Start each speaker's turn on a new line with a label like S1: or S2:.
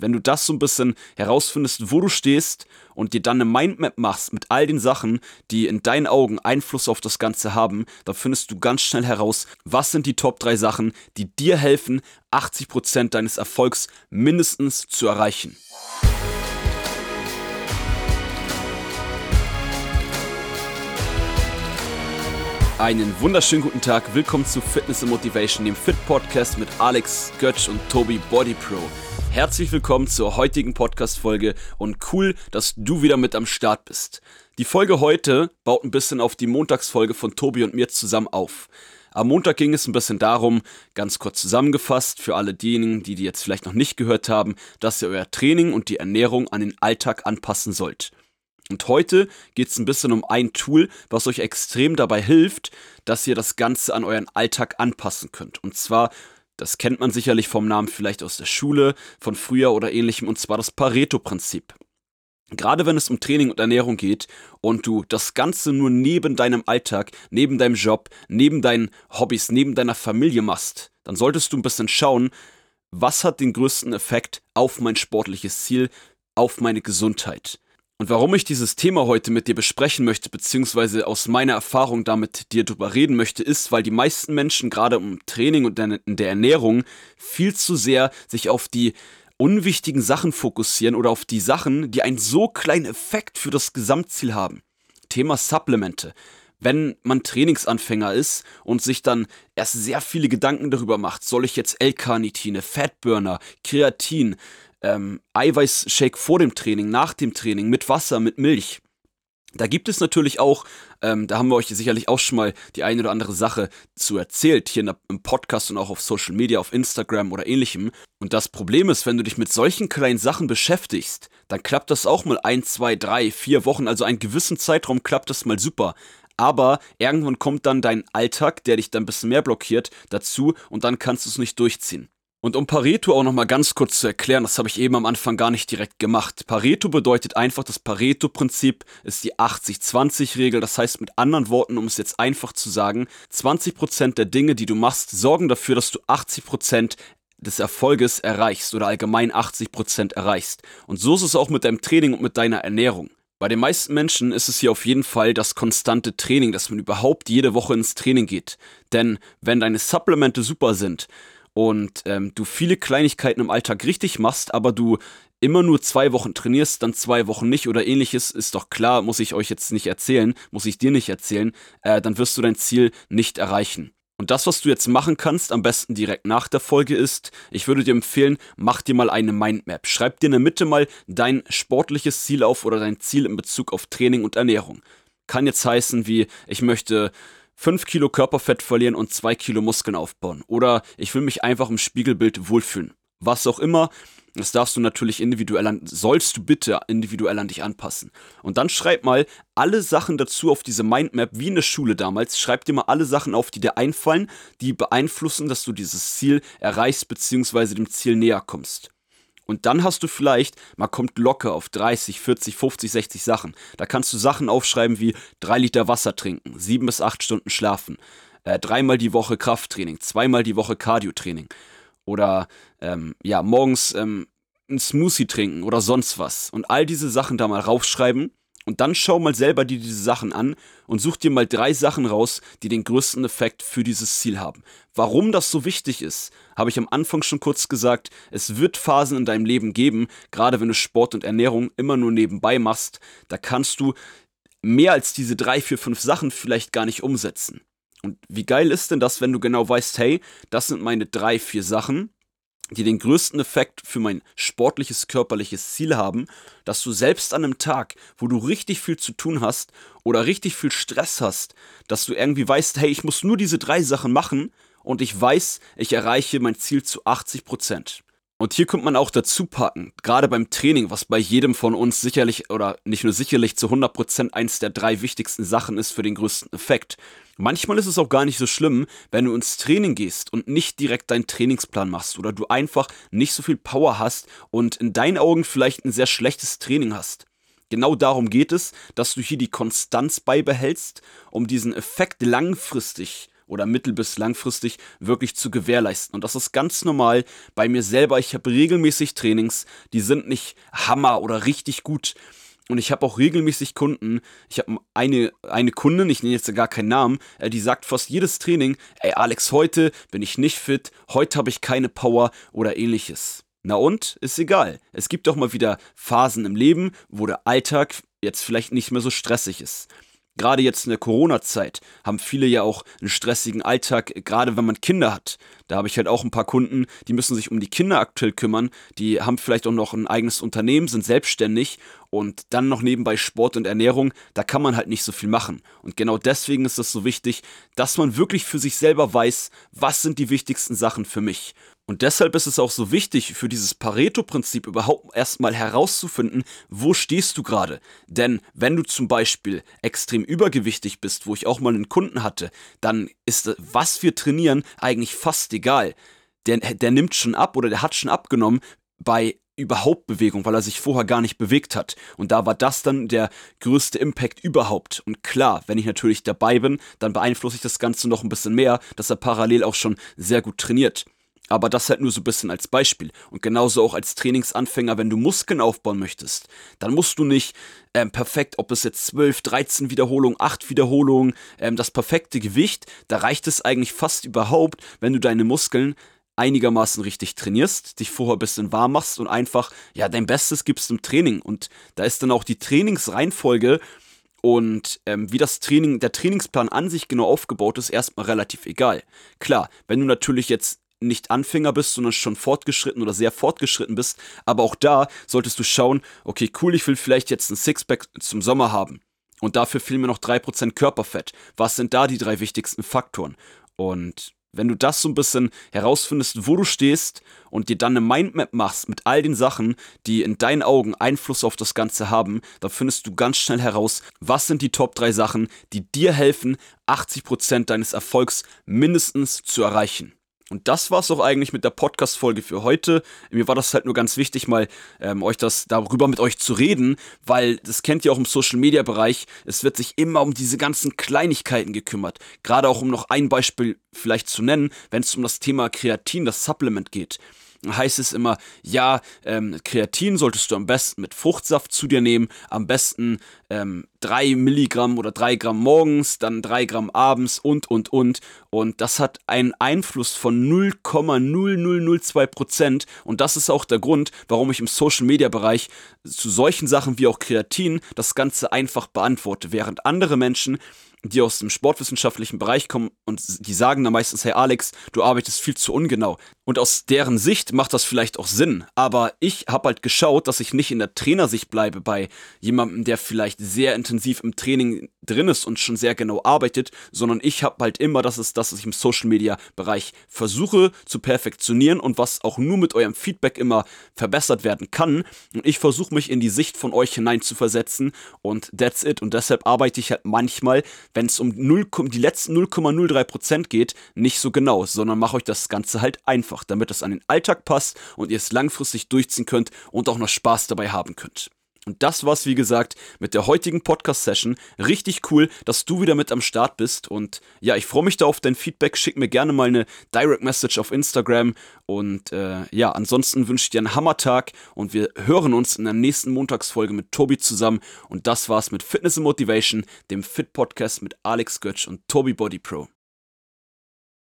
S1: Wenn du das so ein bisschen herausfindest, wo du stehst und dir dann eine Mindmap machst mit all den Sachen, die in deinen Augen Einfluss auf das Ganze haben, dann findest du ganz schnell heraus, was sind die Top 3 Sachen, die dir helfen, 80% deines Erfolgs mindestens zu erreichen. Einen wunderschönen guten Tag, willkommen zu Fitness and Motivation, dem Fit Podcast mit Alex Götsch und Tobi Body Pro. Herzlich willkommen zur heutigen Podcast-Folge und cool, dass du wieder mit am Start bist. Die Folge heute baut ein bisschen auf die Montagsfolge von Tobi und mir zusammen auf. Am Montag ging es ein bisschen darum, ganz kurz zusammengefasst, für alle diejenigen, die die jetzt vielleicht noch nicht gehört haben, dass ihr euer Training und die Ernährung an den Alltag anpassen sollt. Und heute geht es ein bisschen um ein Tool, was euch extrem dabei hilft, dass ihr das Ganze an euren Alltag anpassen könnt. Und zwar das kennt man sicherlich vom Namen vielleicht aus der Schule, von früher oder ähnlichem, und zwar das Pareto-Prinzip. Gerade wenn es um Training und Ernährung geht und du das Ganze nur neben deinem Alltag, neben deinem Job, neben deinen Hobbys, neben deiner Familie machst, dann solltest du ein bisschen schauen, was hat den größten Effekt auf mein sportliches Ziel, auf meine Gesundheit. Und warum ich dieses Thema heute mit dir besprechen möchte, beziehungsweise aus meiner Erfahrung damit dir drüber reden möchte, ist, weil die meisten Menschen gerade im Training und in der Ernährung viel zu sehr sich auf die unwichtigen Sachen fokussieren oder auf die Sachen, die einen so kleinen Effekt für das Gesamtziel haben. Thema Supplemente. Wenn man Trainingsanfänger ist und sich dann erst sehr viele Gedanken darüber macht, soll ich jetzt L-Carnitine, Fatburner, Kreatin, ähm, Eiweißshake vor dem Training, nach dem Training, mit Wasser, mit Milch. Da gibt es natürlich auch, ähm, da haben wir euch sicherlich auch schon mal die eine oder andere Sache zu erzählt, hier der, im Podcast und auch auf Social Media, auf Instagram oder ähnlichem. Und das Problem ist, wenn du dich mit solchen kleinen Sachen beschäftigst, dann klappt das auch mal ein, zwei, drei, vier Wochen, also einen gewissen Zeitraum klappt das mal super. Aber irgendwann kommt dann dein Alltag, der dich dann ein bisschen mehr blockiert, dazu und dann kannst du es nicht durchziehen. Und um Pareto auch nochmal ganz kurz zu erklären, das habe ich eben am Anfang gar nicht direkt gemacht. Pareto bedeutet einfach, das Pareto-Prinzip ist die 80-20-Regel. Das heißt mit anderen Worten, um es jetzt einfach zu sagen, 20% der Dinge, die du machst, sorgen dafür, dass du 80% des Erfolges erreichst oder allgemein 80% erreichst. Und so ist es auch mit deinem Training und mit deiner Ernährung. Bei den meisten Menschen ist es hier auf jeden Fall das konstante Training, dass man überhaupt jede Woche ins Training geht. Denn wenn deine Supplemente super sind, und ähm, du viele Kleinigkeiten im Alltag richtig machst, aber du immer nur zwei Wochen trainierst, dann zwei Wochen nicht oder ähnliches, ist doch klar, muss ich euch jetzt nicht erzählen, muss ich dir nicht erzählen, äh, dann wirst du dein Ziel nicht erreichen. Und das, was du jetzt machen kannst, am besten direkt nach der Folge ist, ich würde dir empfehlen, mach dir mal eine Mindmap. Schreib dir in der Mitte mal dein sportliches Ziel auf oder dein Ziel in Bezug auf Training und Ernährung. Kann jetzt heißen wie, ich möchte 5 Kilo Körperfett verlieren und 2 Kilo Muskeln aufbauen. Oder ich will mich einfach im Spiegelbild wohlfühlen. Was auch immer, das darfst du natürlich individuell an, sollst du bitte individuell an dich anpassen. Und dann schreib mal alle Sachen dazu auf diese Mindmap, wie in der Schule damals. Schreib dir mal alle Sachen auf, die dir einfallen, die beeinflussen, dass du dieses Ziel erreichst, bzw. dem Ziel näher kommst. Und dann hast du vielleicht, man kommt locker auf 30, 40, 50, 60 Sachen. Da kannst du Sachen aufschreiben wie 3 Liter Wasser trinken, 7 bis 8 Stunden schlafen, äh, dreimal die Woche Krafttraining, zweimal die Woche Cardiotraining. Oder ähm, ja, morgens ähm, ein Smoothie trinken oder sonst was. Und all diese Sachen da mal raufschreiben und dann schau mal selber dir diese Sachen an und such dir mal drei Sachen raus, die den größten Effekt für dieses Ziel haben. Warum das so wichtig ist, habe ich am Anfang schon kurz gesagt. Es wird Phasen in deinem Leben geben, gerade wenn du Sport und Ernährung immer nur nebenbei machst, da kannst du mehr als diese drei, vier, fünf Sachen vielleicht gar nicht umsetzen. Und wie geil ist denn das, wenn du genau weißt, hey, das sind meine drei, vier Sachen, die den größten Effekt für mein sportliches, körperliches Ziel haben, dass du selbst an einem Tag, wo du richtig viel zu tun hast oder richtig viel Stress hast, dass du irgendwie weißt, hey, ich muss nur diese drei Sachen machen und ich weiß, ich erreiche mein Ziel zu 80 Prozent. Und hier kommt man auch dazu packen, gerade beim Training, was bei jedem von uns sicherlich oder nicht nur sicherlich zu 100 Prozent eins der drei wichtigsten Sachen ist für den größten Effekt. Manchmal ist es auch gar nicht so schlimm, wenn du ins Training gehst und nicht direkt deinen Trainingsplan machst oder du einfach nicht so viel Power hast und in deinen Augen vielleicht ein sehr schlechtes Training hast. Genau darum geht es, dass du hier die Konstanz beibehältst, um diesen Effekt langfristig oder mittel- bis langfristig wirklich zu gewährleisten. Und das ist ganz normal bei mir selber. Ich habe regelmäßig Trainings, die sind nicht Hammer oder richtig gut. Und ich habe auch regelmäßig Kunden. Ich habe eine, eine Kundin, ich nenne jetzt gar keinen Namen, äh, die sagt fast jedes Training, ey Alex, heute bin ich nicht fit, heute habe ich keine Power oder ähnliches. Na und? Ist egal. Es gibt doch mal wieder Phasen im Leben, wo der Alltag jetzt vielleicht nicht mehr so stressig ist. Gerade jetzt in der Corona-Zeit haben viele ja auch einen stressigen Alltag, gerade wenn man Kinder hat. Da habe ich halt auch ein paar Kunden, die müssen sich um die Kinder aktuell kümmern. Die haben vielleicht auch noch ein eigenes Unternehmen, sind selbstständig und dann noch nebenbei Sport und Ernährung. Da kann man halt nicht so viel machen. Und genau deswegen ist es so wichtig, dass man wirklich für sich selber weiß, was sind die wichtigsten Sachen für mich. Und deshalb ist es auch so wichtig, für dieses Pareto-Prinzip überhaupt erstmal herauszufinden, wo stehst du gerade. Denn wenn du zum Beispiel extrem übergewichtig bist, wo ich auch mal einen Kunden hatte, dann ist, was wir trainieren, eigentlich fast egal. Der, der nimmt schon ab oder der hat schon abgenommen bei überhaupt Bewegung, weil er sich vorher gar nicht bewegt hat. Und da war das dann der größte Impact überhaupt. Und klar, wenn ich natürlich dabei bin, dann beeinflusse ich das Ganze noch ein bisschen mehr, dass er parallel auch schon sehr gut trainiert. Aber das halt nur so ein bisschen als Beispiel. Und genauso auch als Trainingsanfänger, wenn du Muskeln aufbauen möchtest, dann musst du nicht ähm, perfekt, ob es jetzt 12, 13 Wiederholungen, 8 Wiederholungen, ähm, das perfekte Gewicht, da reicht es eigentlich fast überhaupt, wenn du deine Muskeln einigermaßen richtig trainierst, dich vorher ein bisschen warm machst und einfach, ja, dein Bestes gibst im Training. Und da ist dann auch die Trainingsreihenfolge und ähm, wie das Training, der Trainingsplan an sich genau aufgebaut ist, erstmal relativ egal. Klar, wenn du natürlich jetzt nicht Anfänger bist, sondern schon fortgeschritten oder sehr fortgeschritten bist. Aber auch da solltest du schauen, okay, cool, ich will vielleicht jetzt ein Sixpack zum Sommer haben. Und dafür fehlen mir noch 3% Körperfett. Was sind da die drei wichtigsten Faktoren? Und wenn du das so ein bisschen herausfindest, wo du stehst und dir dann eine Mindmap machst mit all den Sachen, die in deinen Augen Einfluss auf das Ganze haben, dann findest du ganz schnell heraus, was sind die Top 3 Sachen, die dir helfen, 80% deines Erfolgs mindestens zu erreichen. Und das war's auch eigentlich mit der Podcast-Folge für heute. Mir war das halt nur ganz wichtig, mal ähm, euch das darüber mit euch zu reden, weil das kennt ihr auch im Social-Media-Bereich. Es wird sich immer um diese ganzen Kleinigkeiten gekümmert. Gerade auch um noch ein Beispiel vielleicht zu nennen, wenn es um das Thema Kreatin, das Supplement geht heißt es immer, ja, ähm, Kreatin solltest du am besten mit Fruchtsaft zu dir nehmen, am besten ähm, 3 Milligramm oder 3 Gramm morgens, dann 3 Gramm abends und, und, und. Und das hat einen Einfluss von 0,0002 Prozent. Und das ist auch der Grund, warum ich im Social-Media-Bereich zu solchen Sachen wie auch Kreatin das Ganze einfach beantworte, während andere Menschen die aus dem sportwissenschaftlichen Bereich kommen und die sagen dann meistens, hey Alex, du arbeitest viel zu ungenau. Und aus deren Sicht macht das vielleicht auch Sinn. Aber ich habe halt geschaut, dass ich nicht in der Trainersicht bleibe bei jemandem, der vielleicht sehr intensiv im Training drin ist und schon sehr genau arbeitet, sondern ich habe halt immer, das ist das, was ich im Social Media Bereich versuche zu perfektionieren und was auch nur mit eurem Feedback immer verbessert werden kann. Und ich versuche mich in die Sicht von euch hinein zu versetzen und that's it. Und deshalb arbeite ich halt manchmal, wenn es um 0, die letzten 0,03% geht, nicht so genau, sondern mache euch das Ganze halt einfach, damit es an den Alltag passt und ihr es langfristig durchziehen könnt und auch noch Spaß dabei haben könnt. Und das war's, wie gesagt, mit der heutigen Podcast-Session. Richtig cool, dass du wieder mit am Start bist. Und ja, ich freue mich da auf dein Feedback. Schick mir gerne mal eine Direct Message auf Instagram. Und äh, ja, ansonsten wünsche ich dir einen Hammertag und wir hören uns in der nächsten Montagsfolge mit Tobi zusammen. Und das war's mit Fitness and Motivation, dem Fit-Podcast mit Alex Götsch und Tobi Body Pro.